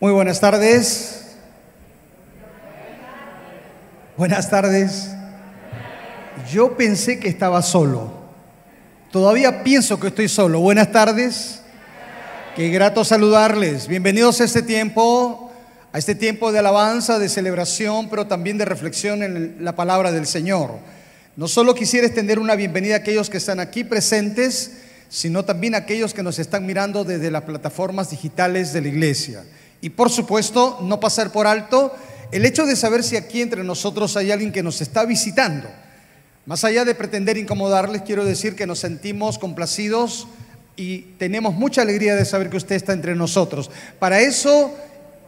Muy buenas tardes. Buenas tardes. Yo pensé que estaba solo. Todavía pienso que estoy solo. Buenas tardes. Qué grato saludarles. Bienvenidos a este tiempo, a este tiempo de alabanza, de celebración, pero también de reflexión en la palabra del Señor. No solo quisiera extender una bienvenida a aquellos que están aquí presentes, sino también a aquellos que nos están mirando desde las plataformas digitales de la iglesia. Y por supuesto, no pasar por alto el hecho de saber si aquí entre nosotros hay alguien que nos está visitando. Más allá de pretender incomodarles, quiero decir que nos sentimos complacidos y tenemos mucha alegría de saber que usted está entre nosotros. Para eso,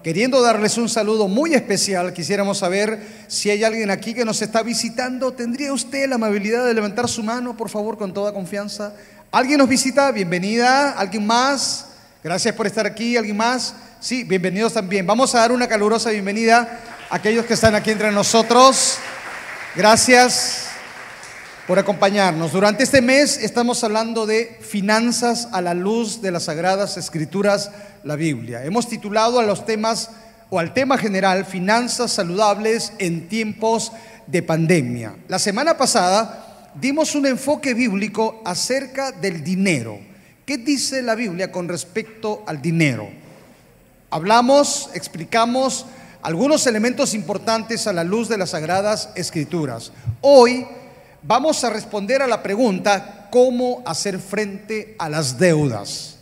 queriendo darles un saludo muy especial, quisiéramos saber si hay alguien aquí que nos está visitando. ¿Tendría usted la amabilidad de levantar su mano, por favor, con toda confianza? ¿Alguien nos visita? Bienvenida. ¿Alguien más? Gracias por estar aquí. ¿Alguien más? Sí, bienvenidos también. Vamos a dar una calurosa bienvenida a aquellos que están aquí entre nosotros. Gracias por acompañarnos. Durante este mes estamos hablando de finanzas a la luz de las sagradas escrituras, la Biblia. Hemos titulado a los temas o al tema general finanzas saludables en tiempos de pandemia. La semana pasada dimos un enfoque bíblico acerca del dinero. ¿Qué dice la Biblia con respecto al dinero? Hablamos, explicamos algunos elementos importantes a la luz de las sagradas escrituras. Hoy vamos a responder a la pregunta, ¿cómo hacer frente a las deudas?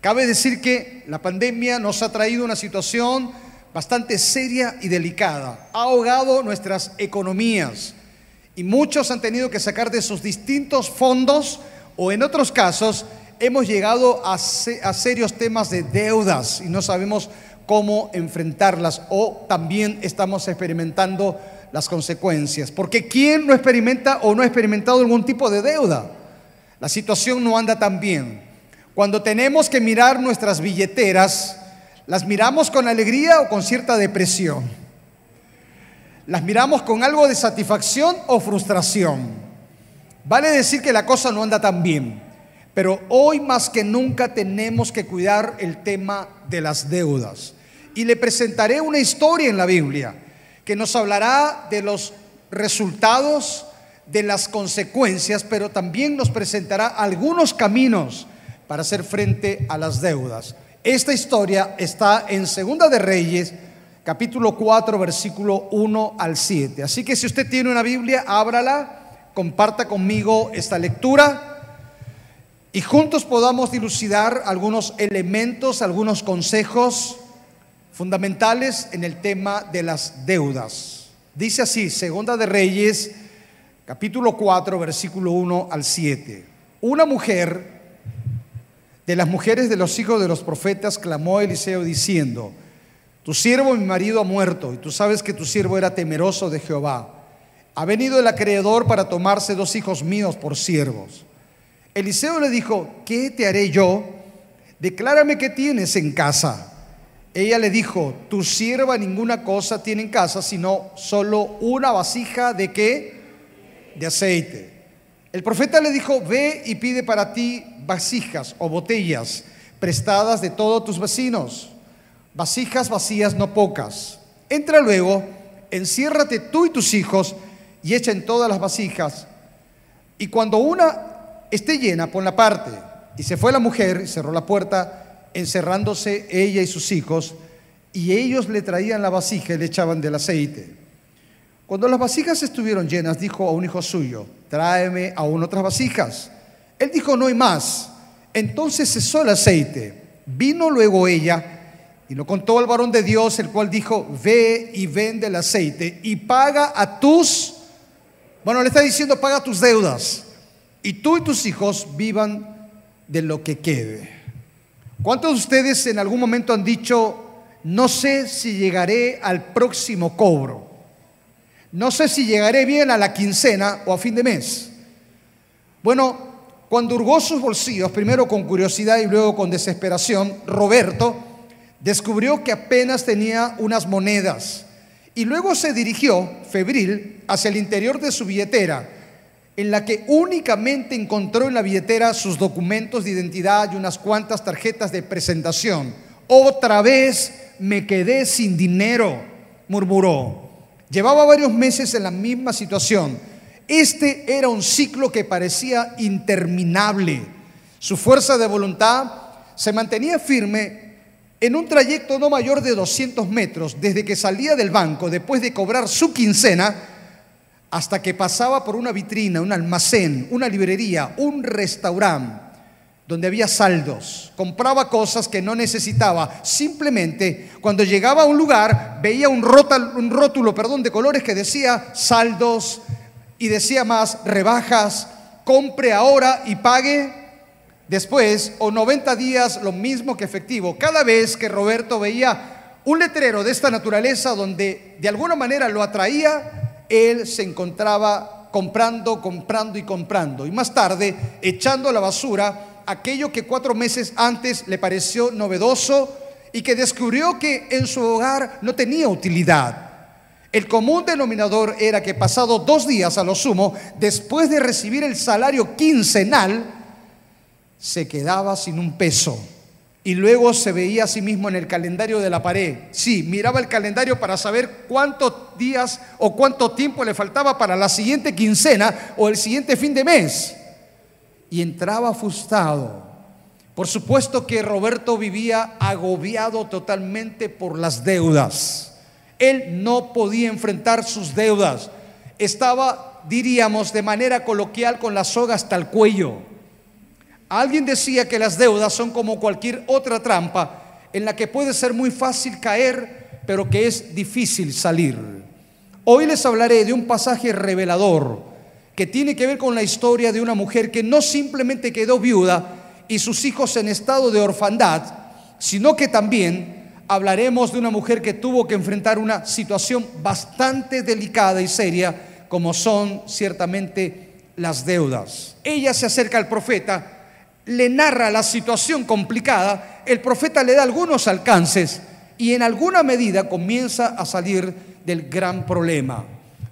Cabe decir que la pandemia nos ha traído una situación bastante seria y delicada. Ha ahogado nuestras economías y muchos han tenido que sacar de sus distintos fondos o en otros casos hemos llegado a, serios temas de deudas y no sabemos cómo enfrentarlas o también estamos experimentando las consecuencias. Porque ¿quién no experimenta o no ha experimentado algún tipo de deuda? La situación no anda tan bien. Cuando tenemos que mirar nuestras billeteras, ¿las miramos con alegría o con cierta depresión? ¿Las miramos con algo de satisfacción o frustración? Vale decir que la cosa no anda tan bien. Pero hoy más que nunca tenemos que cuidar el tema de las deudas. Y le presentaré una historia en la Biblia que nos hablará de los resultados, de las consecuencias, pero también nos presentará algunos caminos para hacer frente a las deudas. Esta historia está en Segunda de Reyes, capítulo 4, versículo 1 al 7. Así que si usted tiene una Biblia, ábrala, comparta conmigo esta lectura y juntos podamos dilucidar algunos elementos, algunos consejos fundamentales en el tema de las deudas. Dice así, Segunda de Reyes, capítulo 4, versículo 1 al 7. Una mujer de las mujeres de los hijos de los profetas clamó a Eliseo diciendo, tu siervo mi marido ha muerto y tú sabes que tu siervo era temeroso de Jehová. Ha venido el acreedor para tomarse dos hijos míos por siervos. Eliseo le dijo, ¿qué te haré yo? Declárame qué tienes en casa. Ella le dijo, tu sierva ninguna cosa tiene en casa, sino solo una vasija de qué? De aceite. El profeta le dijo, ve y pide para ti vasijas o botellas prestadas de todos tus vecinos, vasijas vacías no pocas. Entra luego, enciérrate tú y tus hijos y echa en todas las vasijas. Y cuando una esté llena, por la parte. Y se fue la mujer y cerró la puerta, encerrándose ella y sus hijos, y ellos le traían la vasija y le echaban del aceite. Cuando las vasijas estuvieron llenas, dijo a un hijo suyo, tráeme aún otras vasijas. Él dijo, no hay más. Entonces cesó el aceite. Vino luego ella y lo contó al varón de Dios, el cual dijo, ve y vende el aceite y paga a tus, bueno, le está diciendo, paga tus deudas y tú y tus hijos vivan de lo que quede. ¿Cuántos de ustedes en algún momento han dicho, no sé si llegaré al próximo cobro? No sé si llegaré bien a la quincena o a fin de mes. Bueno, cuando hurgó sus bolsillos, primero con curiosidad y luego con desesperación, Roberto descubrió que apenas tenía unas monedas y luego se dirigió, febril, hacia el interior de su billetera en la que únicamente encontró en la billetera sus documentos de identidad y unas cuantas tarjetas de presentación. Otra vez me quedé sin dinero, murmuró. Llevaba varios meses en la misma situación. Este era un ciclo que parecía interminable. Su fuerza de voluntad se mantenía firme en un trayecto no mayor de 200 metros desde que salía del banco después de cobrar su quincena hasta que pasaba por una vitrina, un almacén, una librería, un restaurante donde había saldos. Compraba cosas que no necesitaba. Simplemente cuando llegaba a un lugar veía un rótulo, rótulo perdón, de colores que decía saldos y decía más rebajas, compre ahora y pague después o 90 días lo mismo que efectivo. Cada vez que Roberto veía un letrero de esta naturaleza donde de alguna manera lo atraía, él se encontraba comprando, comprando y comprando. Y más tarde echando a la basura aquello que cuatro meses antes le pareció novedoso y que descubrió que en su hogar no tenía utilidad. El común denominador era que pasado dos días a lo sumo, después de recibir el salario quincenal, se quedaba sin un peso. Y luego se veía a sí mismo en el calendario de la pared. Sí, miraba el calendario para saber cuántos días o cuánto tiempo le faltaba para la siguiente quincena o el siguiente fin de mes. Y entraba frustrado. Por supuesto que Roberto vivía agobiado totalmente por las deudas. Él no podía enfrentar sus deudas. Estaba, diríamos de manera coloquial, con la soga hasta el cuello. Alguien decía que las deudas son como cualquier otra trampa en la que puede ser muy fácil caer, pero que es difícil salir. Hoy les hablaré de un pasaje revelador que tiene que ver con la historia de una mujer que no simplemente quedó viuda y sus hijos en estado de orfandad, sino que también hablaremos de una mujer que tuvo que enfrentar una situación bastante delicada y seria, como son ciertamente las deudas. Ella se acerca al profeta, le narra la situación complicada, el profeta le da algunos alcances y en alguna medida comienza a salir del gran problema.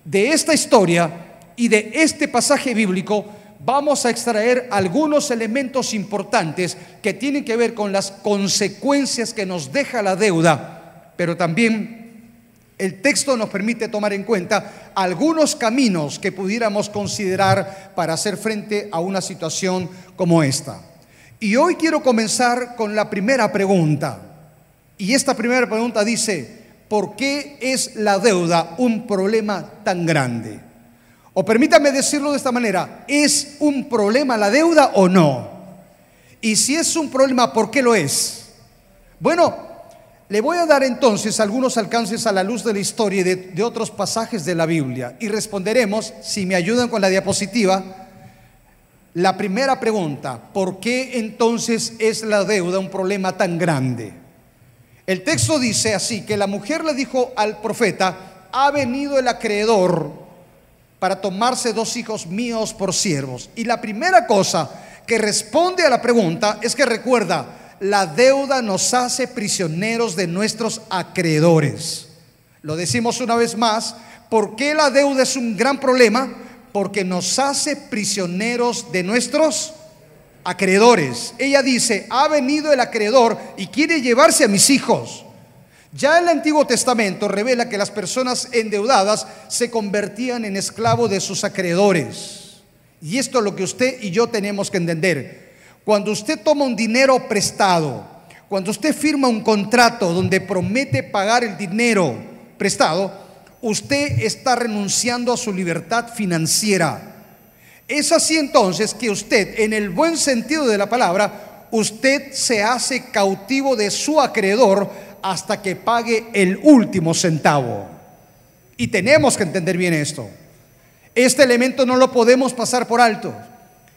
De esta historia y de este pasaje bíblico vamos a extraer algunos elementos importantes que tienen que ver con las consecuencias que nos deja la deuda, pero también el texto nos permite tomar en cuenta algunos caminos que pudiéramos considerar para hacer frente a una situación como esta. Y hoy quiero comenzar con la primera pregunta. Y esta primera pregunta dice, ¿por qué es la deuda un problema tan grande? O permítame decirlo de esta manera, ¿es un problema la deuda o no? Y si es un problema, ¿por qué lo es? Bueno, le voy a dar entonces algunos alcances a la luz de la historia y de, otros pasajes de la Biblia y responderemos, si me ayudan con la diapositiva, la primera pregunta, ¿por qué entonces es la deuda un problema tan grande? El texto dice así, que la mujer le dijo al profeta, ha venido el acreedor para tomarse dos hijos míos por siervos. Y la primera cosa que responde a la pregunta es que recuerda, la deuda nos hace prisioneros de nuestros acreedores. Lo decimos una vez más, ¿por qué la deuda es un gran problema? Porque nos hace prisioneros de nuestros acreedores. Ella dice, ha venido el acreedor y quiere llevarse a mis hijos. Ya el Antiguo Testamento revela que las personas endeudadas se convertían en esclavos de sus acreedores. Y esto es lo que usted y yo tenemos que entender. Cuando usted toma un dinero prestado, cuando usted firma un contrato donde promete pagar el dinero prestado, usted está renunciando a su libertad financiera. Es así entonces que usted, en el buen sentido de la palabra, usted se hace cautivo de su acreedor hasta que pague el último centavo. Y tenemos que entender bien esto. Este elemento no lo podemos pasar por alto.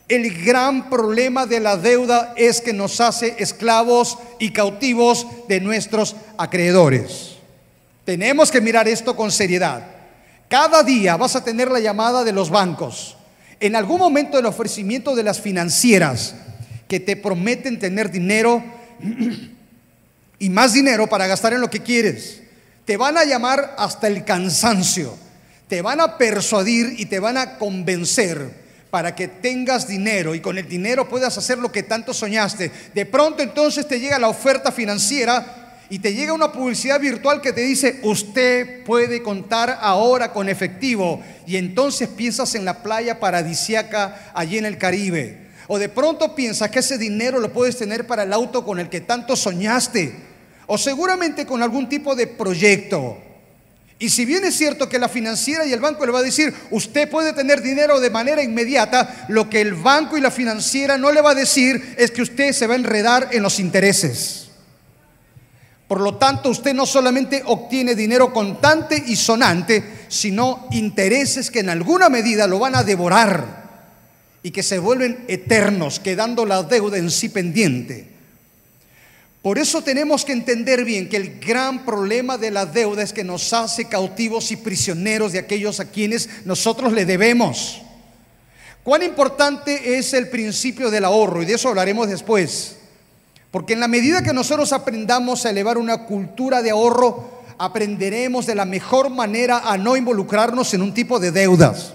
El gran problema de la deuda es que nos hace esclavos y cautivos de nuestros acreedores. Tenemos que mirar esto con seriedad. Cada día vas a tener la llamada de los bancos. En algún momento el ofrecimiento de las financieras que te prometen tener dinero y más dinero para gastar en lo que quieres. Te van a llamar hasta el cansancio. Te van a persuadir y te van a convencer para que tengas dinero y con el dinero puedas hacer lo que tanto soñaste. De pronto entonces te llega la oferta financiera y te llega una publicidad virtual que te dice, usted puede contar ahora con efectivo. Y entonces piensas en la playa paradisiaca allí en el Caribe. O de pronto piensas que ese dinero lo puedes tener para el auto con el que tanto soñaste. O seguramente con algún tipo de proyecto. Y si bien es cierto que la financiera y el banco le va a decir, usted puede tener dinero de manera inmediata, lo que el banco y la financiera no le va a decir es que usted se va a enredar en los intereses. Por lo tanto, usted no solamente obtiene dinero contante y sonante, sino intereses que en alguna medida lo van a devorar y que se vuelven eternos, quedando la deuda en sí pendiente. Por eso tenemos que entender bien que el gran problema de la deuda es que nos hace cautivos y prisioneros de aquellos a quienes nosotros le debemos. Cuán importante es el principio del ahorro, y de eso hablaremos después. Porque en la medida que nosotros aprendamos a elevar una cultura de ahorro, aprenderemos de la mejor manera a no involucrarnos en un tipo de deudas.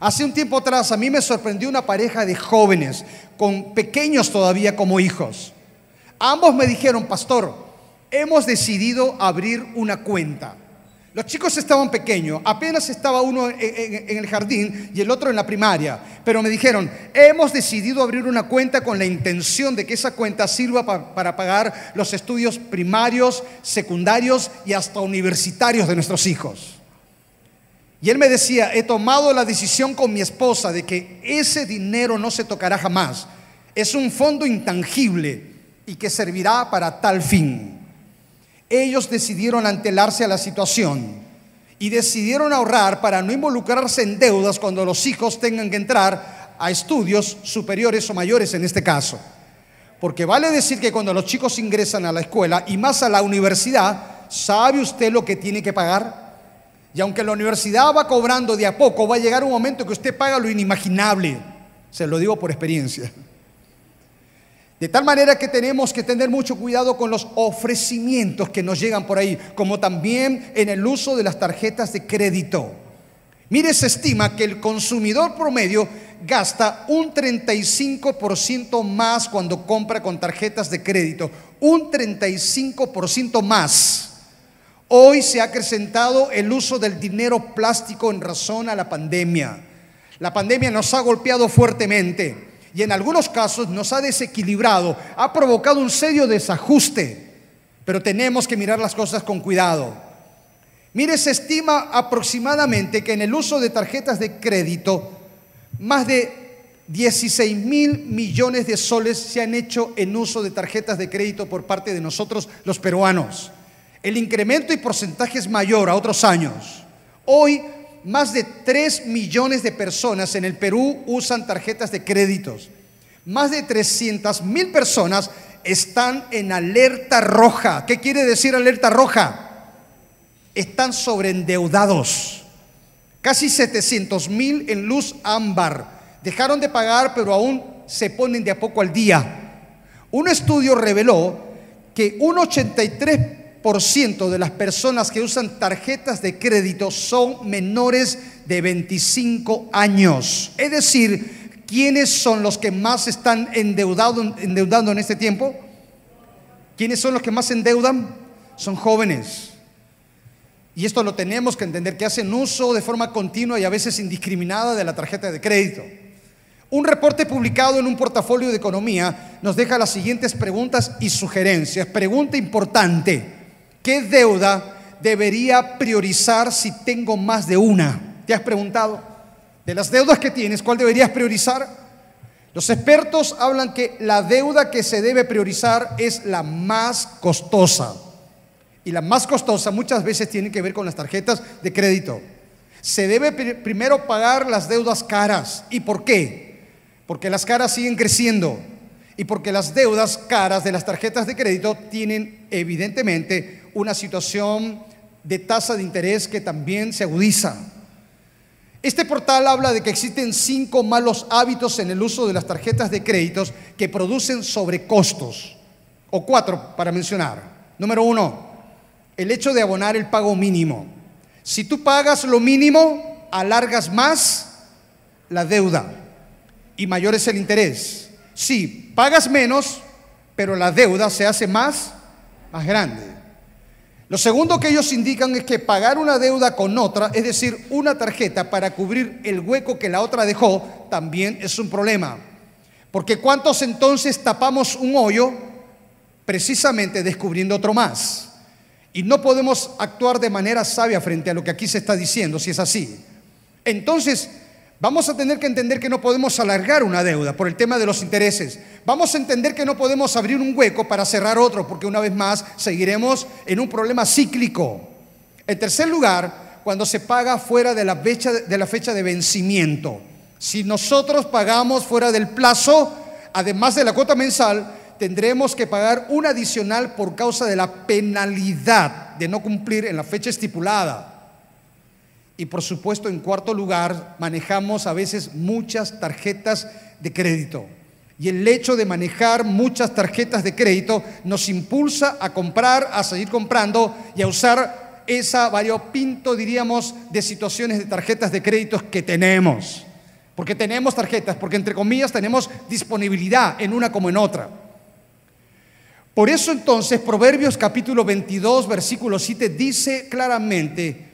Hace un tiempo atrás a mí me sorprendió una pareja de jóvenes, con pequeños todavía como hijos. Ambos me dijeron, pastor, hemos decidido abrir una cuenta. Los chicos estaban pequeños, apenas estaba uno en, el jardín y el otro en la primaria, pero me dijeron, hemos decidido abrir una cuenta con la intención de que esa cuenta sirva para pagar los estudios primarios, secundarios y hasta universitarios de nuestros hijos. Y él me decía, he tomado la decisión con mi esposa de que ese dinero no se tocará jamás. Es un fondo intangible y que servirá para tal fin. Ellos decidieron antelarse a la situación y decidieron ahorrar para no involucrarse en deudas cuando los hijos tengan que entrar a estudios superiores o mayores en este caso. Porque vale decir que cuando los chicos ingresan a la escuela y más a la universidad, ¿sabe usted lo que tiene que pagar? Y aunque la universidad va cobrando de a poco, va a llegar un momento que usted paga lo inimaginable. Se lo digo por experiencia. De tal manera que tenemos que tener mucho cuidado con los ofrecimientos que nos llegan por ahí, como también en el uso de las tarjetas de crédito. Mire, se estima que el consumidor promedio gasta un 35% más cuando compra con tarjetas de crédito, un 35% más. Hoy se ha acrecentado el uso del dinero plástico en razón a la pandemia. La pandemia nos ha golpeado fuertemente y en algunos casos nos ha desequilibrado, ha provocado un serio desajuste, pero tenemos que mirar las cosas con cuidado. Mire, se estima aproximadamente que en el uso de tarjetas de crédito, más de 16 mil millones de soles se han hecho en uso de tarjetas de crédito por parte de nosotros los peruanos. El incremento y porcentaje es mayor a otros años. Hoy más de 3 millones de personas en el Perú usan tarjetas de créditos. Más de 300 mil personas están en alerta roja. ¿Qué quiere decir alerta roja? Están sobreendeudados. Casi 700 mil en luz ámbar. Dejaron de pagar, pero aún se ponen de a poco al día. Un estudio reveló que un 83 ciento de las personas que usan tarjetas de crédito son menores de 25 años. Es decir, ¿quiénes son los que más están endeudando, endeudando en este tiempo? ¿Quiénes son los que más endeudan? Son jóvenes. Y esto lo tenemos que entender, que hacen uso de forma continua y a veces indiscriminada de la tarjeta de crédito. Un reporte publicado en un portafolio de economía nos deja las siguientes preguntas y sugerencias. Pregunta importante. ¿Qué deuda debería priorizar si tengo más de una? ¿Te has preguntado? De las deudas que tienes, ¿cuál deberías priorizar? Los expertos hablan que la deuda que se debe priorizar es la más costosa. Y la más costosa muchas veces tiene que ver con las tarjetas de crédito. Se debe primero pagar las deudas caras. ¿Y por qué? Porque las caras siguen creciendo y porque las deudas caras de las tarjetas de crédito tienen evidentemente una situación de tasa de interés que también se agudiza. Este portal habla de que existen cinco malos hábitos en el uso de las tarjetas de créditos que producen sobrecostos, o cuatro para mencionar. Número uno, el hecho de abonar el pago mínimo. Si tú pagas lo mínimo, alargas más la deuda y mayor es el interés. Si pagas menos, pero la deuda se hace más más grande. Lo segundo que ellos indican es que pagar una deuda con otra, es decir, una tarjeta para cubrir el hueco que la otra dejó, también es un problema. Porque ¿cuántos entonces tapamos un hoyo precisamente descubriendo otro más? Y no podemos actuar de manera sabia frente a lo que aquí se está diciendo, si es así. Entonces, vamos a tener que entender que no podemos alargar una deuda por el tema de los intereses. Vamos a entender que no podemos abrir un hueco para cerrar otro, porque una vez más seguiremos en un problema cíclico. En tercer lugar, cuando se paga fuera de la fecha de, la fecha de vencimiento. Si nosotros pagamos fuera del plazo, además de la cuota mensal, tendremos que pagar un adicional por causa de la penalidad de no cumplir en la fecha estipulada. Y por supuesto, en cuarto lugar, manejamos a veces muchas tarjetas de crédito. Y el hecho de manejar muchas tarjetas de crédito nos impulsa a comprar, a seguir comprando y a usar esa variopinto, diríamos, de situaciones de tarjetas de créditos que tenemos. Porque tenemos tarjetas, porque entre comillas tenemos disponibilidad en una como en otra. Por eso entonces Proverbios capítulo 22, versículo 7 dice claramente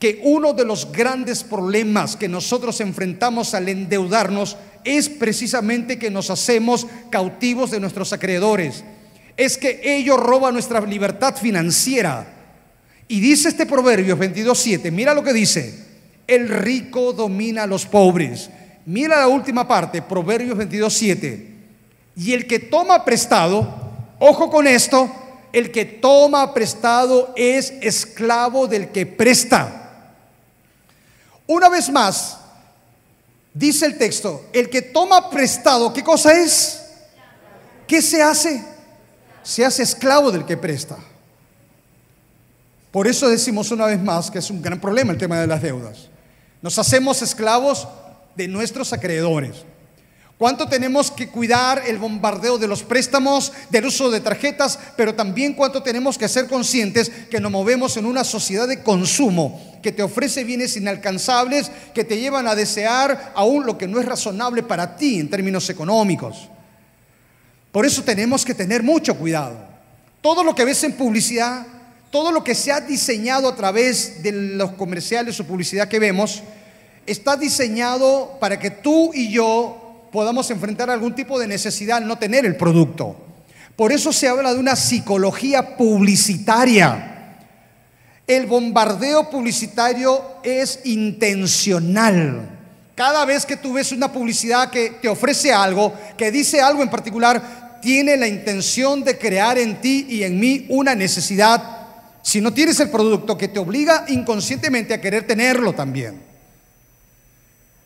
que uno de los grandes problemas que nosotros enfrentamos al endeudarnos es precisamente que nos hacemos cautivos de nuestros acreedores. Es que ellos roban nuestra libertad financiera. Y dice este Proverbios 22.7, mira lo que dice, el rico domina a los pobres. Mira la última parte, Proverbios 22.7. Y el que toma prestado, Ojo con esto, el que toma prestado es esclavo del que presta. Una vez más, dice el texto, el que toma prestado, ¿qué cosa es? ¿Qué se hace? Se hace esclavo del que presta. Por eso decimos una vez más que es un gran problema el tema de las deudas. Nos hacemos esclavos de nuestros acreedores. ¿Cuánto tenemos que cuidar el bombardeo de los préstamos, del uso de tarjetas, pero también cuánto tenemos que ser conscientes que nos movemos en una sociedad de consumo que te ofrece bienes inalcanzables, que te llevan a desear aún lo que no es razonable para ti en términos económicos? Por eso tenemos que tener mucho cuidado. Todo lo que ves en publicidad, todo lo que se ha diseñado a través de los comerciales o publicidad que vemos, está diseñado para que tú y yo podamos enfrentar algún tipo de necesidad al no tener el producto. Por eso se habla de una psicología publicitaria. El bombardeo publicitario es intencional. Cada vez que tú ves una publicidad que te ofrece algo, que dice algo en particular, tiene la intención de crear en ti y en mí una necesidad. Si no tienes el producto que te obliga inconscientemente a querer tenerlo también.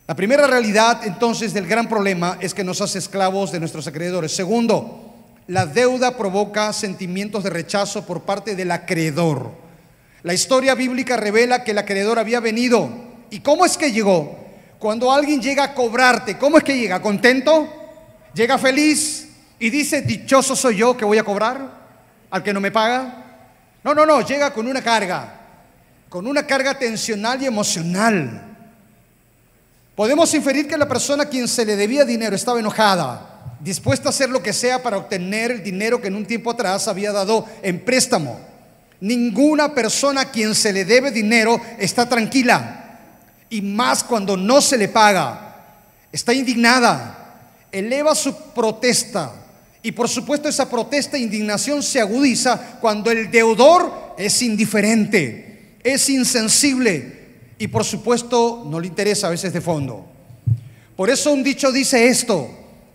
La primera realidad entonces del gran problema es que nos hace esclavos de nuestros acreedores. Segundo, la deuda provoca sentimientos de rechazo por parte del acreedor. La historia bíblica revela que el acreedor había venido. ¿Y cómo es que llegó? Cuando alguien llega a cobrarte, ¿cómo es que llega? ¿Contento? ¿Llega feliz? Y dice, dichoso soy yo que voy a cobrar al que no me paga. No, no, no, llega con una carga, con una carga tensional y emocional. Podemos inferir que la persona a quien se le debía dinero estaba enojada, dispuesta a hacer lo que sea para obtener el dinero que en un tiempo atrás había dado en préstamo. Ninguna persona a quien se le debe dinero está tranquila, y más cuando no se le paga. Está indignada, eleva su protesta, y por supuesto esa protesta e indignación se agudiza cuando el deudor es indiferente, es insensible, y por supuesto no le interesa a veces de fondo. Por eso un dicho dice esto,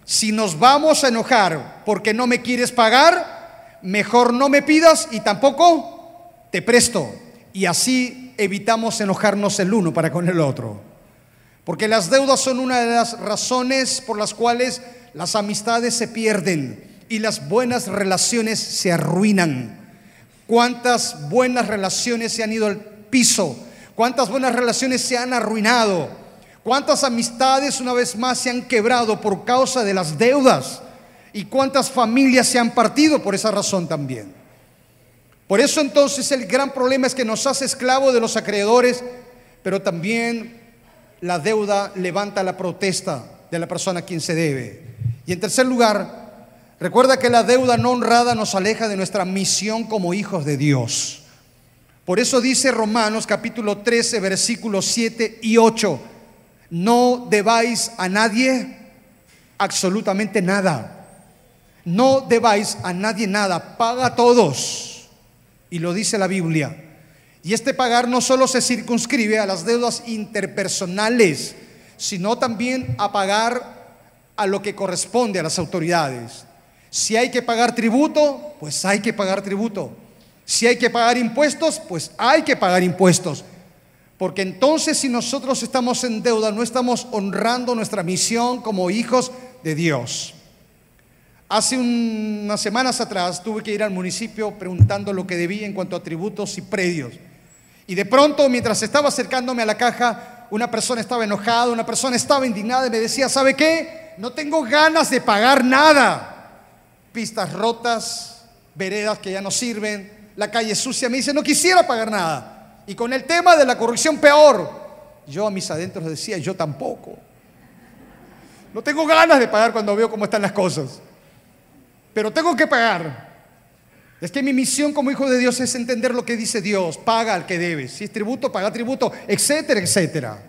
si nos vamos a enojar porque no me quieres pagar, mejor no me pidas y tampoco te presto. Y así evitamos enojarnos el uno para con el otro. Porque las deudas son una de las razones por las cuales las amistades se pierden y las buenas relaciones se arruinan. ¿Cuántas buenas relaciones se han ido al piso cuántas buenas relaciones se han arruinado, cuántas amistades una vez más se han quebrado por causa de las deudas y cuántas familias se han partido por esa razón también. Por eso entonces el gran problema es que nos hace esclavo de los acreedores, pero también la deuda levanta la protesta de la persona a quien se debe. Y en tercer lugar, Recuerda que la deuda no honrada nos aleja de nuestra misión como hijos de Dios. Por eso dice Romanos capítulo 13, versículos 7 y 8, no debáis a nadie absolutamente nada. No debáis a nadie nada, paga a todos. Y lo dice la Biblia. Y este pagar no solo se circunscribe a las deudas interpersonales, sino también a pagar a lo que corresponde a las autoridades. Si hay que pagar tributo, pues hay que pagar tributo. Si hay que pagar impuestos, pues hay que pagar impuestos. Porque entonces si nosotros estamos en deuda, no estamos honrando nuestra misión como hijos de Dios. Hace unas semanas atrás tuve que ir al municipio preguntando lo que debía en cuanto a tributos y predios. Y de pronto, mientras estaba acercándome a la caja, una persona estaba enojada, una persona estaba indignada y me decía, ¿sabe qué? No tengo ganas de pagar nada. Pistas rotas, veredas que ya no sirven, la calle sucia. Me dice, no quisiera pagar nada. Y con el tema de la corrupción peor. Yo a mis adentros decía, yo tampoco. No tengo ganas de pagar cuando veo cómo están las cosas. Pero tengo que pagar. Es que mi misión como hijo de Dios es entender lo que dice Dios. Paga al que debes. Si es tributo, paga tributo, etcétera, etcétera.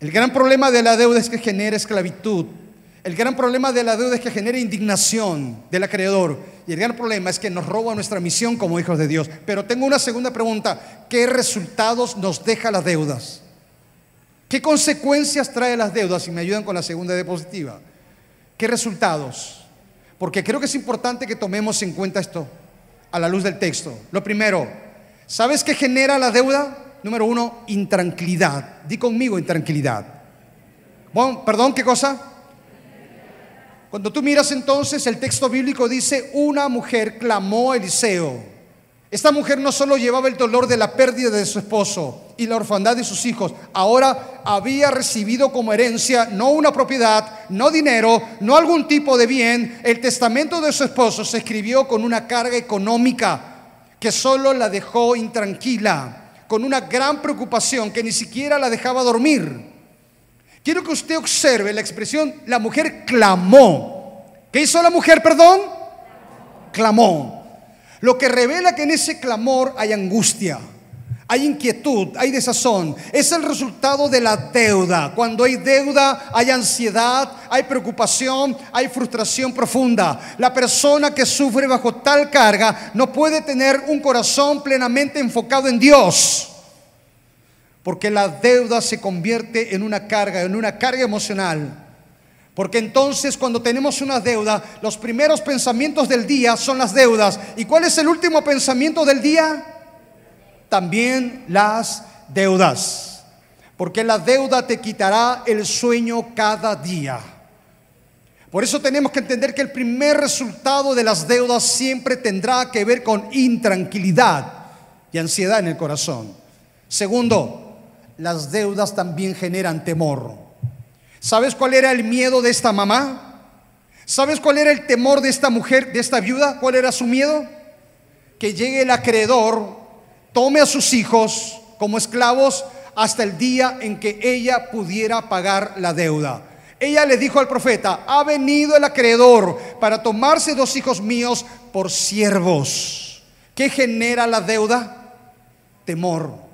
El gran problema de la deuda es que genera esclavitud. El gran problema de la deuda es que genera indignación del acreedor. Y el gran problema es que nos roba nuestra misión como hijos de Dios. Pero tengo una segunda pregunta. ¿Qué resultados nos deja las deudas? ¿Qué consecuencias trae las deudas? Y me ayudan con la segunda diapositiva. ¿Qué resultados? Porque creo que es importante que tomemos en cuenta esto a la luz del texto. Lo primero, ¿sabes qué genera la deuda? Número uno, intranquilidad. Di conmigo intranquilidad. Bueno, perdón, ¿qué cosa? Cuando tú miras entonces, el texto bíblico dice, una mujer clamó a Eliseo. Esta mujer no solo llevaba el dolor de la pérdida de su esposo y la orfandad de sus hijos, ahora había recibido como herencia no una propiedad, no dinero, no algún tipo de bien. El testamento de su esposo se escribió con una carga económica que solo la dejó intranquila, con una gran preocupación que ni siquiera la dejaba dormir. Quiero que usted observe la expresión, la mujer clamó. ¿Qué hizo la mujer, perdón? Clamó. Lo que revela que en ese clamor hay angustia, hay inquietud, hay desazón. Es el resultado de la deuda. Cuando hay deuda, hay ansiedad, hay preocupación, hay frustración profunda. La persona que sufre bajo tal carga no puede tener un corazón plenamente enfocado en Dios. Porque la deuda se convierte en una carga, en una carga emocional porque entonces cuando tenemos una deuda, los primeros pensamientos del día son las deudas. ¿Y cuál es el último pensamiento del día? También las deudas. Porque la deuda te quitará el sueño cada día. Por eso tenemos que entender que el primer resultado de las deudas siempre tendrá que ver con intranquilidad y ansiedad en el corazón. Segundo, las deudas también generan temor. ¿Sabes cuál era el miedo de esta mamá? ¿Sabes cuál era el temor de esta mujer, de esta viuda? ¿Cuál era su miedo? Que llegue el acreedor, tome a sus hijos como esclavos hasta el día en que ella pudiera pagar la deuda. Ella le dijo al profeta, ha venido el acreedor para tomarse dos hijos míos por siervos. ¿Qué genera la deuda? Temor.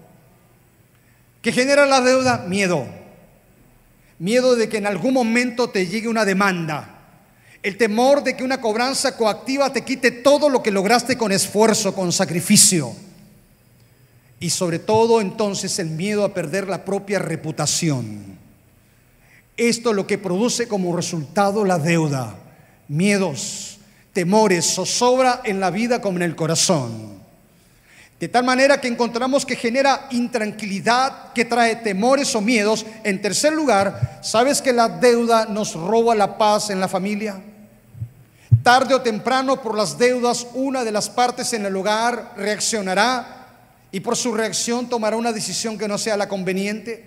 ¿Qué genera la deuda? Miedo miedo de que en algún momento te llegue una demanda, el temor de que una cobranza coactiva te quite todo lo que lograste con esfuerzo, con sacrificio. Y sobre todo entonces el miedo a perder la propia reputación. Esto es lo que produce como resultado la deuda, miedos, temores, zozobra en la vida como en el corazón. De tal manera que encontramos que genera intranquilidad, que trae temores o miedos. En tercer lugar, ¿sabes que la deuda nos roba la paz en la familia? Tarde o temprano por las deudas una de las partes en el hogar reaccionará y por su reacción tomará una decisión que no sea la conveniente.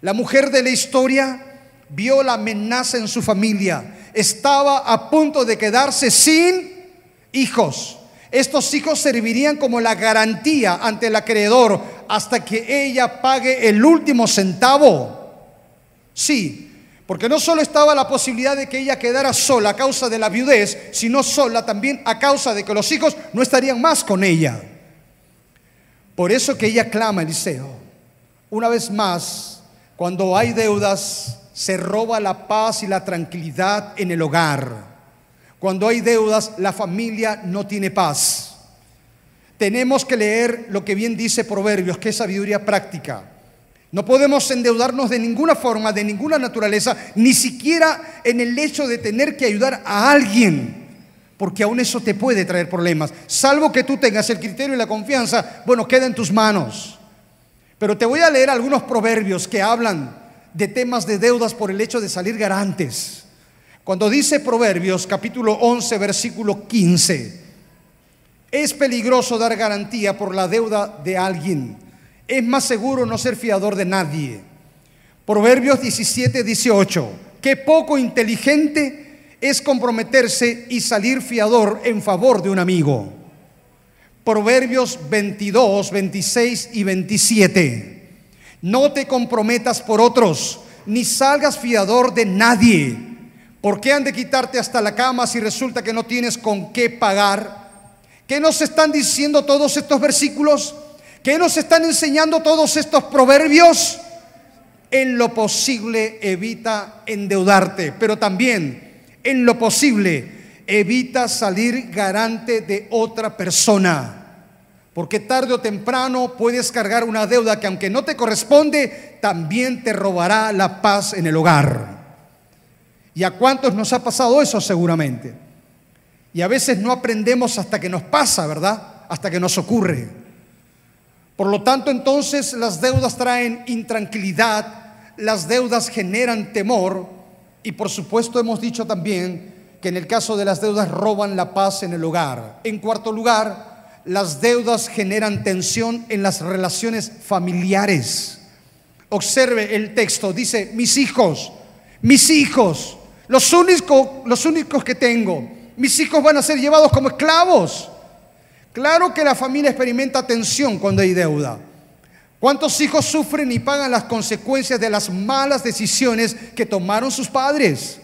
La mujer de la historia vio la amenaza en su familia. Estaba a punto de quedarse sin hijos. Estos hijos servirían como la garantía ante el acreedor hasta que ella pague el último centavo. Sí, Porque no solo estaba la posibilidad de que ella quedara sola a causa de la viudez, sino sola también a causa de que los hijos no estarían más con ella. Por eso que ella clama, Eliseo. Una vez más, cuando hay deudas, se roba la paz y la tranquilidad en el hogar. Cuando hay deudas, la familia no tiene paz. Tenemos que leer lo que bien dice Proverbios, que es sabiduría práctica. No podemos endeudarnos de ninguna forma, de ninguna naturaleza, ni siquiera en el hecho de tener que ayudar a alguien, porque aún eso te puede traer problemas. Salvo que tú tengas el criterio y la confianza, bueno, queda en tus manos. Pero te voy a leer algunos proverbios que hablan de temas de deudas por el hecho de salir garantes. Cuando dice Proverbios capítulo 11, versículo 15, es peligroso dar garantía por la deuda de alguien. Es más seguro no ser fiador de nadie. Proverbios 17, 18. Qué poco inteligente es comprometerse y salir fiador en favor de un amigo. Proverbios 22, 26 y 27. No te comprometas por otros, ni salgas fiador de nadie ¿Por qué han de quitarte hasta la cama si resulta que no tienes con qué pagar? ¿Qué nos están diciendo todos estos versículos? ¿Qué nos están enseñando todos estos proverbios? En lo posible evita endeudarte, pero también en lo posible evita salir garante de otra persona. Porque tarde o temprano puedes cargar una deuda que aunque no te corresponde, también te robará la paz en el hogar. ¿Y a cuántos nos ha pasado eso seguramente? Y a veces no aprendemos hasta que nos pasa, ¿verdad? Hasta que nos ocurre. Por lo tanto, entonces las deudas traen intranquilidad, las deudas generan temor y por supuesto hemos dicho también que en el caso de las deudas roban la paz en el hogar. En cuarto lugar, las deudas generan tensión en las relaciones familiares. Observe el texto, dice, mis hijos, mis hijos, los únicos, que tengo. Mis hijos van a ser llevados como esclavos. Claro que la familia experimenta tensión cuando hay deuda. ¿Cuántos hijos sufren y pagan las consecuencias de las malas decisiones que tomaron sus padres?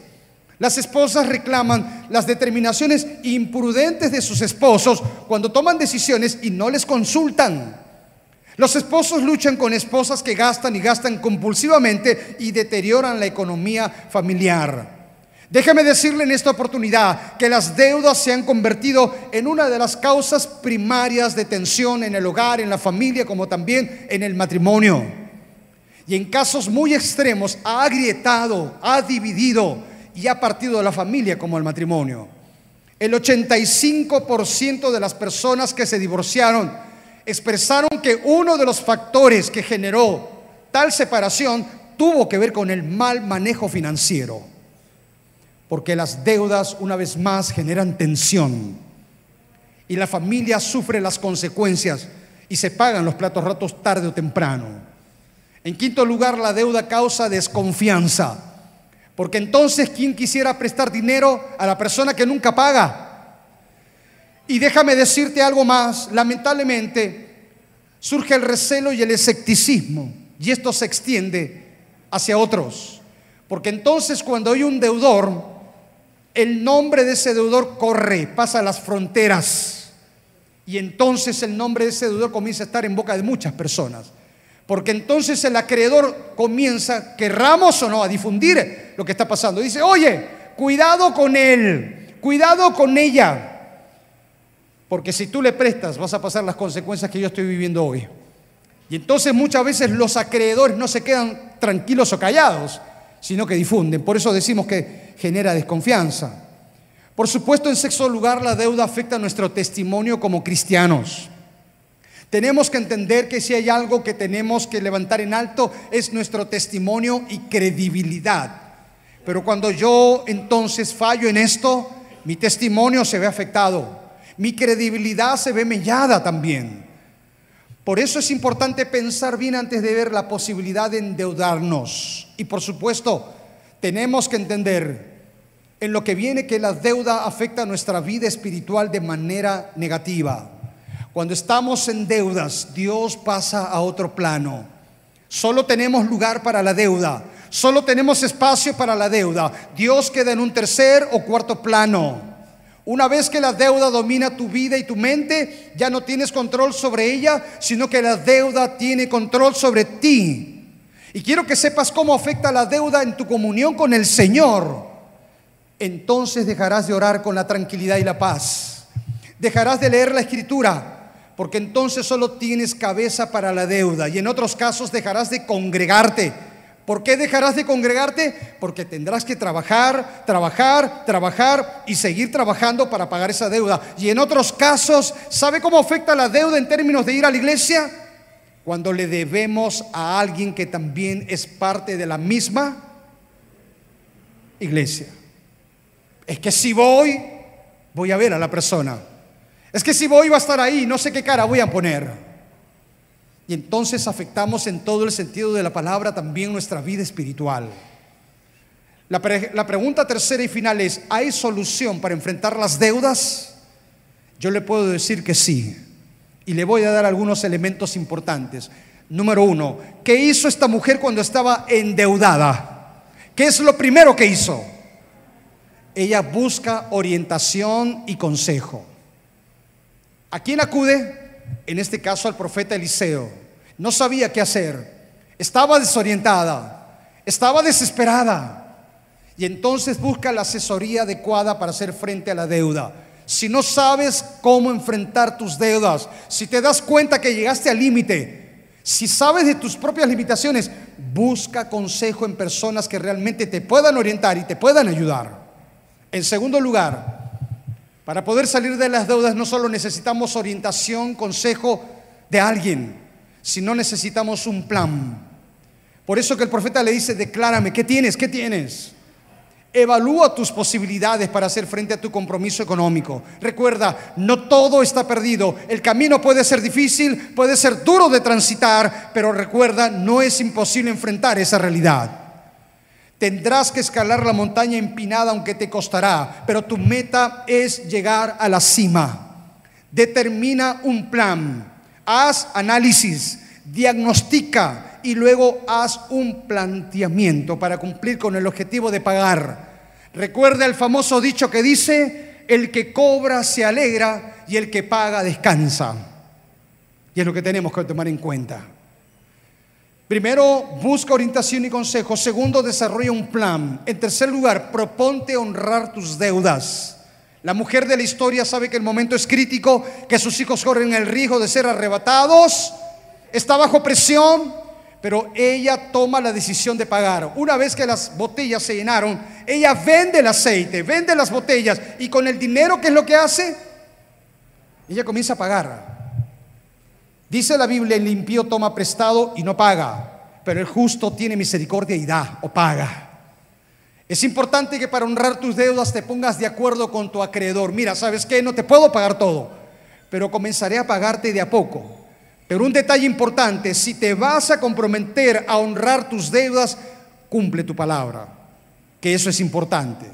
Las esposas reclaman las determinaciones imprudentes de sus esposos cuando toman decisiones y no les consultan. Los esposos luchan con esposas que gastan y gastan compulsivamente y deterioran la economía familiar. Déjeme decirle en esta oportunidad que las deudas se han convertido en una de las causas primarias de tensión en el hogar, en la familia, como también en el matrimonio. Y en casos muy extremos ha agrietado, ha dividido y ha partido la familia como el matrimonio. El 85% de las personas que se divorciaron expresaron que uno de los factores que generó tal separación tuvo que ver con el mal manejo financiero porque las deudas una vez más generan tensión y la familia sufre las consecuencias y se pagan los platos rotos tarde o temprano. En quinto lugar, la deuda causa desconfianza, porque entonces, ¿quién quisiera prestar dinero a la persona que nunca paga? Y déjame decirte algo más, lamentablemente surge el recelo y el escepticismo, y esto se extiende hacia otros, porque entonces cuando hay un deudor, el nombre de ese deudor corre, pasa las fronteras. Y entonces el nombre de ese deudor comienza a estar en boca de muchas personas. Porque entonces el acreedor comienza, querramos o no, a difundir lo que está pasando. Dice, oye, cuidado con él, cuidado con ella. Porque si tú le prestas, vas a pasar las consecuencias que yo estoy viviendo hoy. Y entonces muchas veces los acreedores no se quedan tranquilos o callados, sino que difunden. Por eso decimos que genera desconfianza. Por supuesto, en sexto lugar, la deuda afecta nuestro testimonio como cristianos. Tenemos que entender que si hay algo que tenemos que levantar en alto es nuestro testimonio y credibilidad. Pero cuando yo entonces fallo en esto, mi testimonio se ve afectado, mi credibilidad se ve mellada también. Por eso es importante pensar bien antes de ver la posibilidad de endeudarnos. Y por supuesto, tenemos que entender en lo que viene que la deuda afecta nuestra vida espiritual de manera negativa. Cuando estamos en deudas, Dios pasa a otro plano. Solo tenemos lugar para la deuda. Solo tenemos espacio para la deuda. Dios queda en un tercer o cuarto plano. Una vez que la deuda domina tu vida y tu mente, ya no tienes control sobre ella, sino que la deuda tiene control sobre ti. Y quiero que sepas cómo afecta la deuda en tu comunión con el Señor. Entonces dejarás de orar con la tranquilidad y la paz. Dejarás de leer la escritura, porque entonces solo tienes cabeza para la deuda. Y en otros casos dejarás de congregarte ¿Por qué dejarás de congregarte? Porque tendrás que trabajar, trabajar, trabajar y seguir trabajando para pagar esa deuda. Y en otros casos, ¿sabe cómo afecta la deuda en términos de ir a la iglesia? Cuando le debemos a alguien que también es parte de la misma iglesia. Es que si voy, voy a ver a la persona. Es que si voy va a estar ahí, no sé qué cara voy a poner. Y entonces afectamos en todo el sentido de la palabra también nuestra vida espiritual. La, pregunta tercera y final es, ¿hay solución para enfrentar las deudas? Yo le puedo decir que sí. Y le voy a dar algunos elementos importantes. Número uno, ¿qué hizo esta mujer cuando estaba endeudada? ¿Qué es lo primero que hizo? Ella busca orientación y consejo. ¿A quién acude? En este caso al profeta Eliseo. No sabía qué hacer, estaba desorientada, estaba desesperada. Y entonces busca la asesoría adecuada para hacer frente a la deuda. Si no sabes cómo enfrentar tus deudas, si te das cuenta que llegaste al límite, si sabes de tus propias limitaciones, busca consejo en personas que realmente te puedan orientar y te puedan ayudar. En segundo lugar, para poder salir de las deudas no solo necesitamos orientación, consejo de alguien, sino necesitamos un plan. Por eso que el profeta le dice, declárame, ¿qué tienes? ¿Qué tienes? Evalúa tus posibilidades para hacer frente a tu compromiso económico. Recuerda, no todo está perdido. El camino puede ser difícil, puede ser duro de transitar, pero recuerda, no es imposible enfrentar esa realidad. Tendrás que escalar la montaña empinada aunque te costará, pero tu meta es llegar a la cima. Determina un plan, haz análisis, diagnostica y luego haz un planteamiento para cumplir con el objetivo de pagar. Recuerda el famoso dicho que dice, el que cobra se alegra y el que paga descansa. Y es lo que tenemos que tomar en cuenta. Primero, busca orientación y consejo. Segundo, desarrolla un plan. En tercer lugar, proponte honrar tus deudas. La mujer de la historia sabe que el momento es crítico, que sus hijos corren el riesgo de ser arrebatados, está bajo presión, pero ella toma la decisión de pagar. Una vez que las botellas se llenaron, ella vende el aceite, vende las botellas y con el dinero, ¿qué es lo que hace? Ella comienza a pagar. Dice la Biblia, el impío toma prestado y no paga, pero el justo tiene misericordia y da o paga. Es importante que para honrar tus deudas te pongas de acuerdo con tu acreedor. Mira, ¿sabes qué? No te puedo pagar todo, pero comenzaré a pagarte de a poco. Pero un detalle importante, si te vas a comprometer a honrar tus deudas, cumple tu palabra, que eso es importante.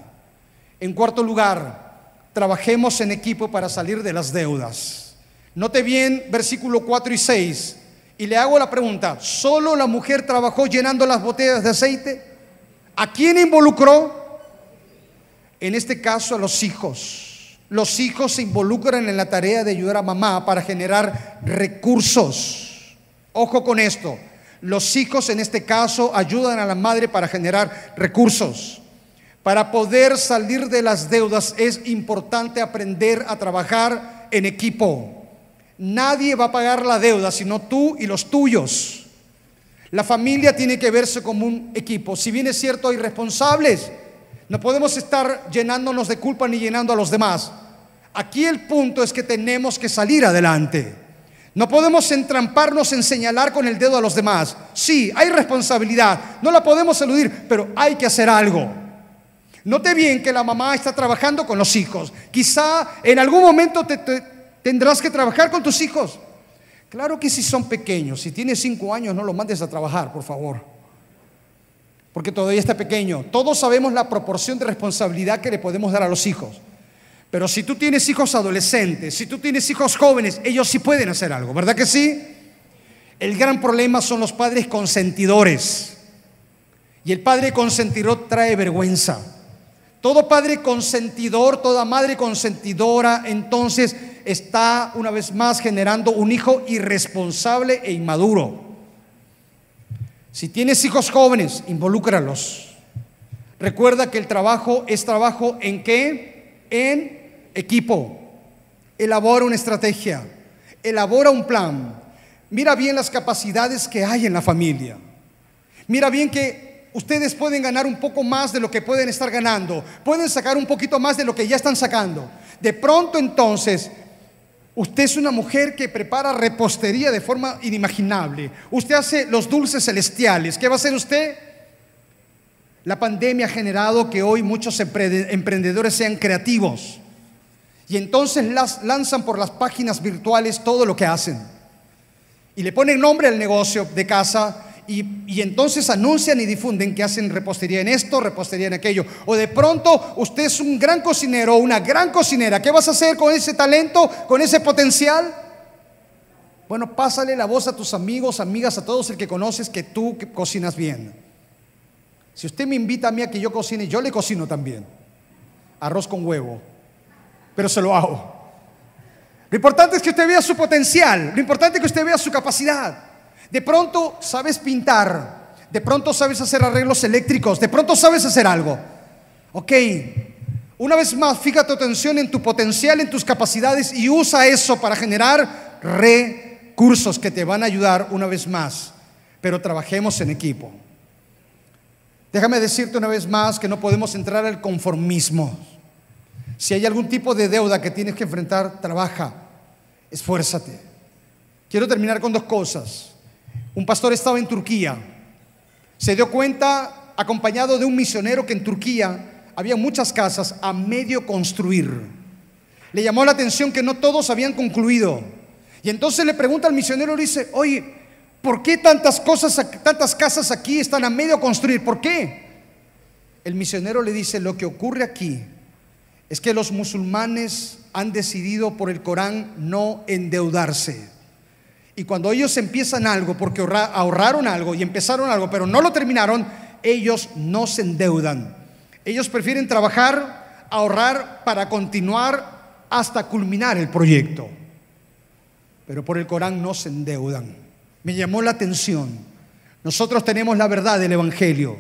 En cuarto lugar, trabajemos en equipo para salir de las deudas. Note bien versículo 4 y 6. Y le hago la pregunta, ¿solo la mujer trabajó llenando las botellas de aceite? ¿A quién involucró? En este caso a los hijos. Los hijos se involucran en la tarea de ayudar a mamá para generar recursos. Ojo con esto. Los hijos en este caso ayudan a la madre para generar recursos. Para poder salir de las deudas es importante aprender a trabajar en equipo. Nadie va a pagar la deuda, sino tú y los tuyos. La familia tiene que verse como un equipo. Si bien es cierto, hay responsables. No podemos estar llenándonos de culpa ni llenando a los demás. Aquí el punto es que tenemos que salir adelante. No podemos entramparnos en señalar con el dedo a los demás. Sí, hay responsabilidad, no la podemos eludir, pero hay que hacer algo. Note bien que la mamá está trabajando con los hijos. Quizá en algún momento te, te Tendrás que trabajar con tus hijos. Claro que si son pequeños, si tienes cinco años, no los mandes a trabajar, por favor. Porque todavía está pequeño. Todos sabemos la proporción de responsabilidad que le podemos dar a los hijos. Pero si tú tienes hijos adolescentes, si tú tienes hijos jóvenes, ellos sí pueden hacer algo, ¿verdad que sí? El gran problema son los padres consentidores. Y el padre consentidor trae vergüenza. Todo padre consentidor, toda madre consentidora, entonces está una vez más generando un hijo irresponsable e inmaduro. Si tienes hijos jóvenes, involúcralos. Recuerda que el trabajo es trabajo en qué? En equipo. Elabora una estrategia, elabora un plan. Mira bien las capacidades que hay en la familia. Mira bien que ustedes pueden ganar un poco más de lo que pueden estar ganando. Pueden sacar un poquito más de lo que ya están sacando. De pronto entonces Usted es una mujer que prepara repostería de forma inimaginable. Usted hace los dulces celestiales. ¿Qué va a hacer usted? La pandemia ha generado que hoy muchos emprendedores sean creativos. Y entonces lanzan por las páginas virtuales todo lo que hacen. Y le ponen nombre al negocio de casa y, entonces anuncian y difunden que hacen repostería en esto, repostería en aquello. O de pronto usted es un gran cocinero o una gran cocinera. ¿Qué vas a hacer con ese talento, con ese potencial? Bueno, pásale la voz a tus amigos, amigas, a todos el que conoces que tú cocinas bien. Si usted me invita a mí a que yo cocine, yo le cocino también. Arroz con huevo. Pero se lo hago. Lo importante es que usted vea su potencial. Lo importante es que usted vea su capacidad. De pronto sabes pintar, de pronto sabes hacer arreglos eléctricos, de pronto sabes hacer algo. Ok, una vez más, fija tu atención en tu potencial, en tus capacidades y usa eso para generar recursos que te van a ayudar una vez más. Pero trabajemos en equipo. Déjame decirte una vez más que no podemos entrar al conformismo. Si hay algún tipo de deuda que tienes que enfrentar, trabaja, esfuérzate. Quiero terminar con dos cosas. Un pastor estaba en Turquía. Se dio cuenta, acompañado de un misionero, que en Turquía había muchas casas a medio construir. Le llamó la atención que no todos habían concluido. Y entonces le pregunta al misionero, le dice, oye, ¿por qué tantas cosas, tantas casas aquí están a medio construir? ¿Por qué? El misionero le dice, lo que ocurre aquí es que los musulmanes han decidido por el Corán no endeudarse. Y cuando ellos empiezan algo, porque ahorraron algo y empezaron algo, pero no lo terminaron, ellos no se endeudan. Ellos prefieren trabajar, ahorrar para continuar hasta culminar el proyecto. Pero por el Corán no se endeudan. Me llamó la atención. Nosotros tenemos la verdad del Evangelio.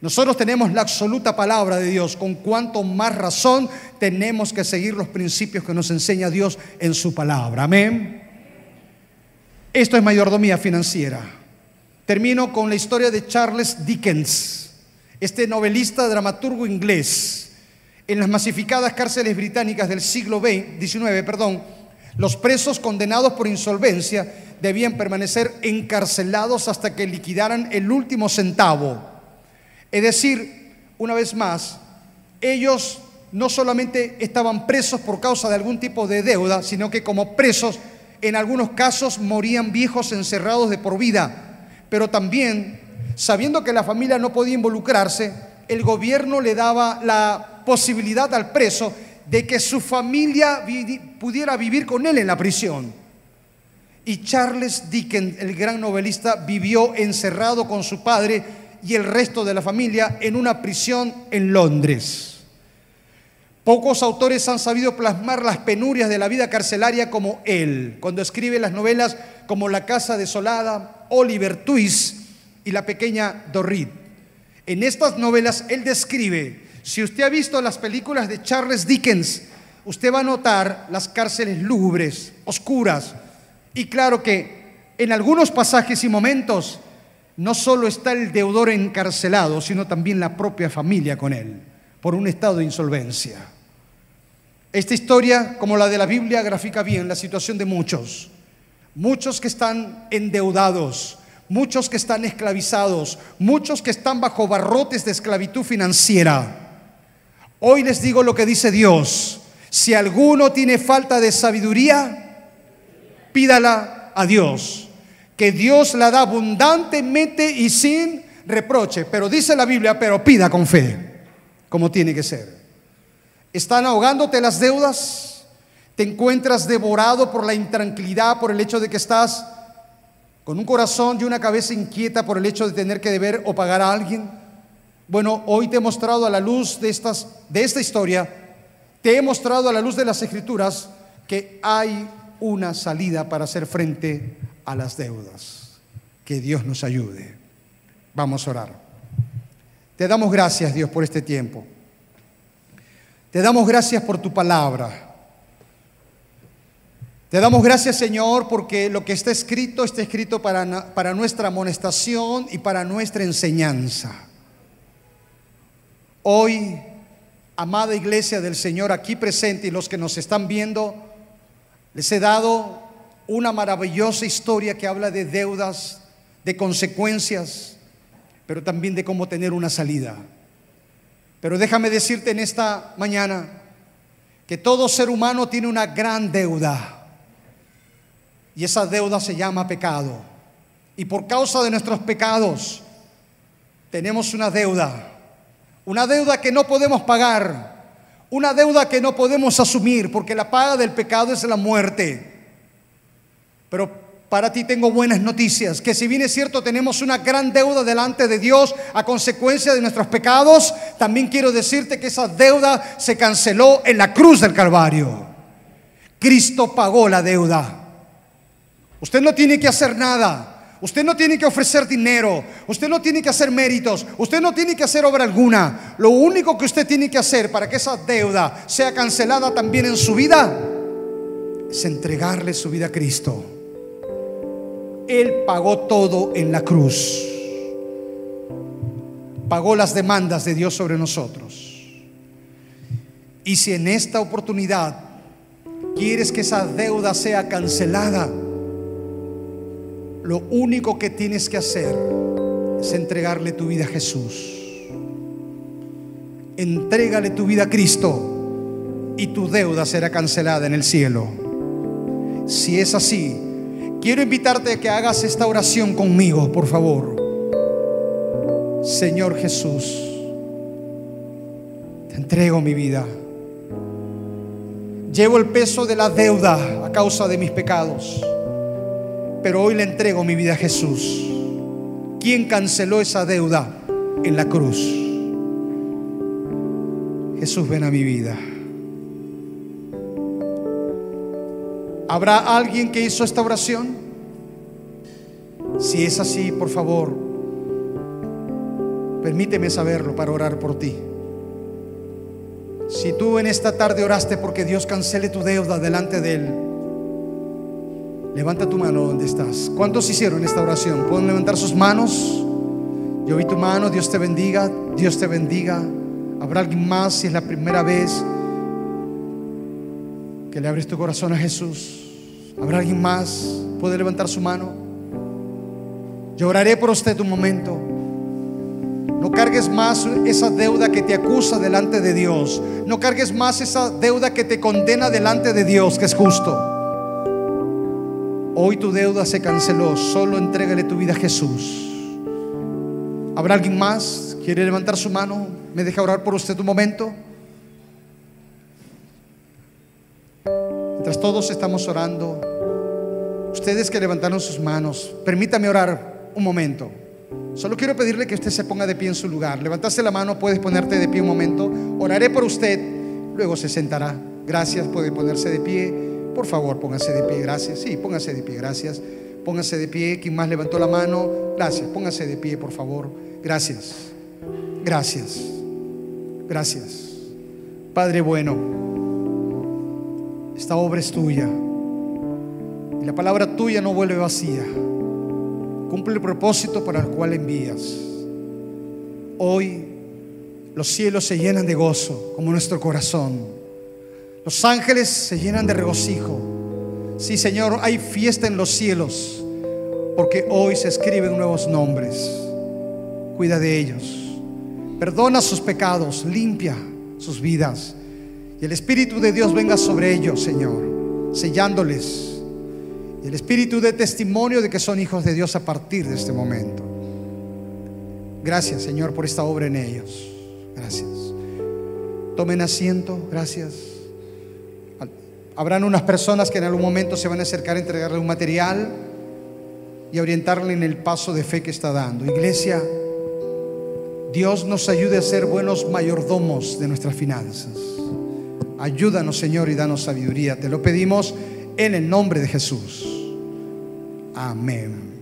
Nosotros tenemos la absoluta palabra de Dios. Con cuanto más razón tenemos que seguir los principios que nos enseña Dios en su palabra. Amén. Esto es mayordomía financiera. Termino con la historia de Charles Dickens, este novelista, dramaturgo inglés. En las masificadas cárceles británicas del siglo XIX, perdón, los presos condenados por insolvencia debían permanecer encarcelados hasta que liquidaran el último centavo. Es decir, una vez más, ellos no solamente estaban presos por causa de algún tipo de deuda, sino que como presos en algunos casos morían viejos encerrados de por vida, pero también, sabiendo que la familia no podía involucrarse, el gobierno le daba la posibilidad al preso de que su familia pudiera vivir con él en la prisión. Y Charles Dickens, el gran novelista, vivió encerrado con su padre y el resto de la familia en una prisión en Londres. Pocos autores han sabido plasmar las penurias de la vida carcelaria como él, cuando escribe las novelas como La Casa Desolada, Oliver Twist y La Pequeña Dorrit. En estas novelas él describe, si usted ha visto las películas de Charles Dickens, usted va a notar las cárceles lúgubres, oscuras, y claro que en algunos pasajes y momentos no solo está el deudor encarcelado, sino también la propia familia con él por un estado de insolvencia. Esta historia, como la de la Biblia, grafica bien la situación de muchos. Muchos que están endeudados, muchos que están esclavizados, muchos que están bajo barrotes de esclavitud financiera. Hoy les digo lo que dice Dios. Si alguno tiene falta de sabiduría, pídala a Dios, que Dios la da abundantemente y sin reproche. Pero dice la Biblia, pero pida con fe como tiene que ser. ¿Están ahogándote las deudas? ¿Te encuentras devorado por la intranquilidad, por el hecho de que estás con un corazón y una cabeza inquieta por el hecho de tener que deber o pagar a alguien? Bueno, hoy te he mostrado a la luz de, estas, de esta historia, te he mostrado a la luz de las escrituras que hay una salida para hacer frente a las deudas. Que Dios nos ayude. Vamos a orar. Te damos gracias, Dios, por este tiempo. Te damos gracias por tu palabra. Te damos gracias, Señor, porque lo que está escrito está escrito para, para nuestra amonestación y para nuestra enseñanza. Hoy, amada iglesia del Señor aquí presente y los que nos están viendo, les he dado una maravillosa historia que habla de deudas, de consecuencias, pero también de cómo tener una salida. Pero déjame decirte en esta mañana que todo ser humano tiene una gran deuda. Y esa deuda se llama pecado. Y por causa de nuestros pecados tenemos una deuda. Una deuda que no podemos pagar. Una deuda que no podemos asumir porque la paga del pecado es la muerte. Pero para ti tengo buenas noticias, que si bien es cierto tenemos una gran deuda delante de Dios a consecuencia de nuestros pecados, también quiero decirte que esa deuda se canceló en la cruz del Calvario. Cristo pagó la deuda. Usted no tiene que hacer nada. Usted no tiene que ofrecer dinero, usted no tiene que hacer méritos, usted no tiene que hacer obra alguna. Lo único que usted tiene que hacer para que esa deuda sea cancelada también en su vida es entregarle su vida a Cristo. Él pagó todo en la cruz. Pagó las demandas de Dios sobre nosotros. Y si en esta oportunidad quieres que esa deuda sea cancelada, lo único que tienes que hacer es entregarle tu vida a Jesús. Entrégale tu vida a Cristo y tu deuda será cancelada en el cielo. Si es así, quiero invitarte a que hagas esta oración conmigo, por favor. Señor Jesús, te entrego mi vida. Llevo el peso de la deuda a causa de mis pecados. Pero hoy le entrego mi vida a Jesús, quien canceló esa deuda en la cruz. Jesús, ven a mi vida. ¿Habrá alguien que hizo esta oración? Si es así, por favor, permíteme saberlo para orar por ti. Si tú en esta tarde oraste porque Dios cancele tu deuda delante de Él, Levanta tu mano donde estás. ¿Cuántos hicieron esta oración? ¿Pueden levantar sus manos? Yo vi tu mano, Dios te bendiga, Dios te bendiga. ¿Habrá alguien más si es la primera vez que le abres tu corazón a Jesús? ¿Habrá alguien más? ¿Puede levantar su mano? Yo oraré por usted un momento. No cargues más esa deuda que te acusa delante de Dios. No cargues más esa deuda que te condena delante de Dios, que es justo. Hoy tu deuda se canceló, solo entrégale tu vida a Jesús. ¿Habrá alguien más? ¿Quiere levantar su mano? ¿Me deja orar por usted un momento? Mientras todos estamos orando, ustedes que levantaron sus manos, permítame orar un momento. Solo quiero pedirle que usted se ponga de pie en su lugar. Levantaste la mano, puedes ponerte de pie un momento. Oraré por usted, luego se sentará. Gracias, puede ponerse de pie. Por favor, póngase de pie, gracias. Sí, póngase de pie, gracias. Póngase de pie. Quien más levantó la mano, gracias. Póngase de pie, por favor. Gracias. Gracias. Gracias. Padre bueno, esta obra es tuya. Y la palabra tuya no vuelve vacía. Cumple el propósito para el cual envías. Hoy los cielos se llenan de gozo, como nuestro corazón los ángeles se llenan de regocijo. Sí, Señor, hay fiesta en los cielos, porque hoy se escriben nuevos nombres. Cuida de ellos. Perdona sus pecados, limpia sus vidas. Y el Espíritu de Dios venga sobre ellos, Señor, sellándoles. Y el Espíritu de testimonio de que son hijos de Dios a partir de este momento. Gracias, Señor, por esta obra en ellos. Gracias. Tomen asiento. Gracias. Habrán unas personas que en algún momento se van a acercar a entregarle un material y orientarle en el paso de fe que está dando. Iglesia, Dios nos ayude a ser buenos mayordomos de nuestras finanzas. Ayúdanos, Señor, y danos sabiduría. Te lo pedimos en el nombre de Jesús. Amén.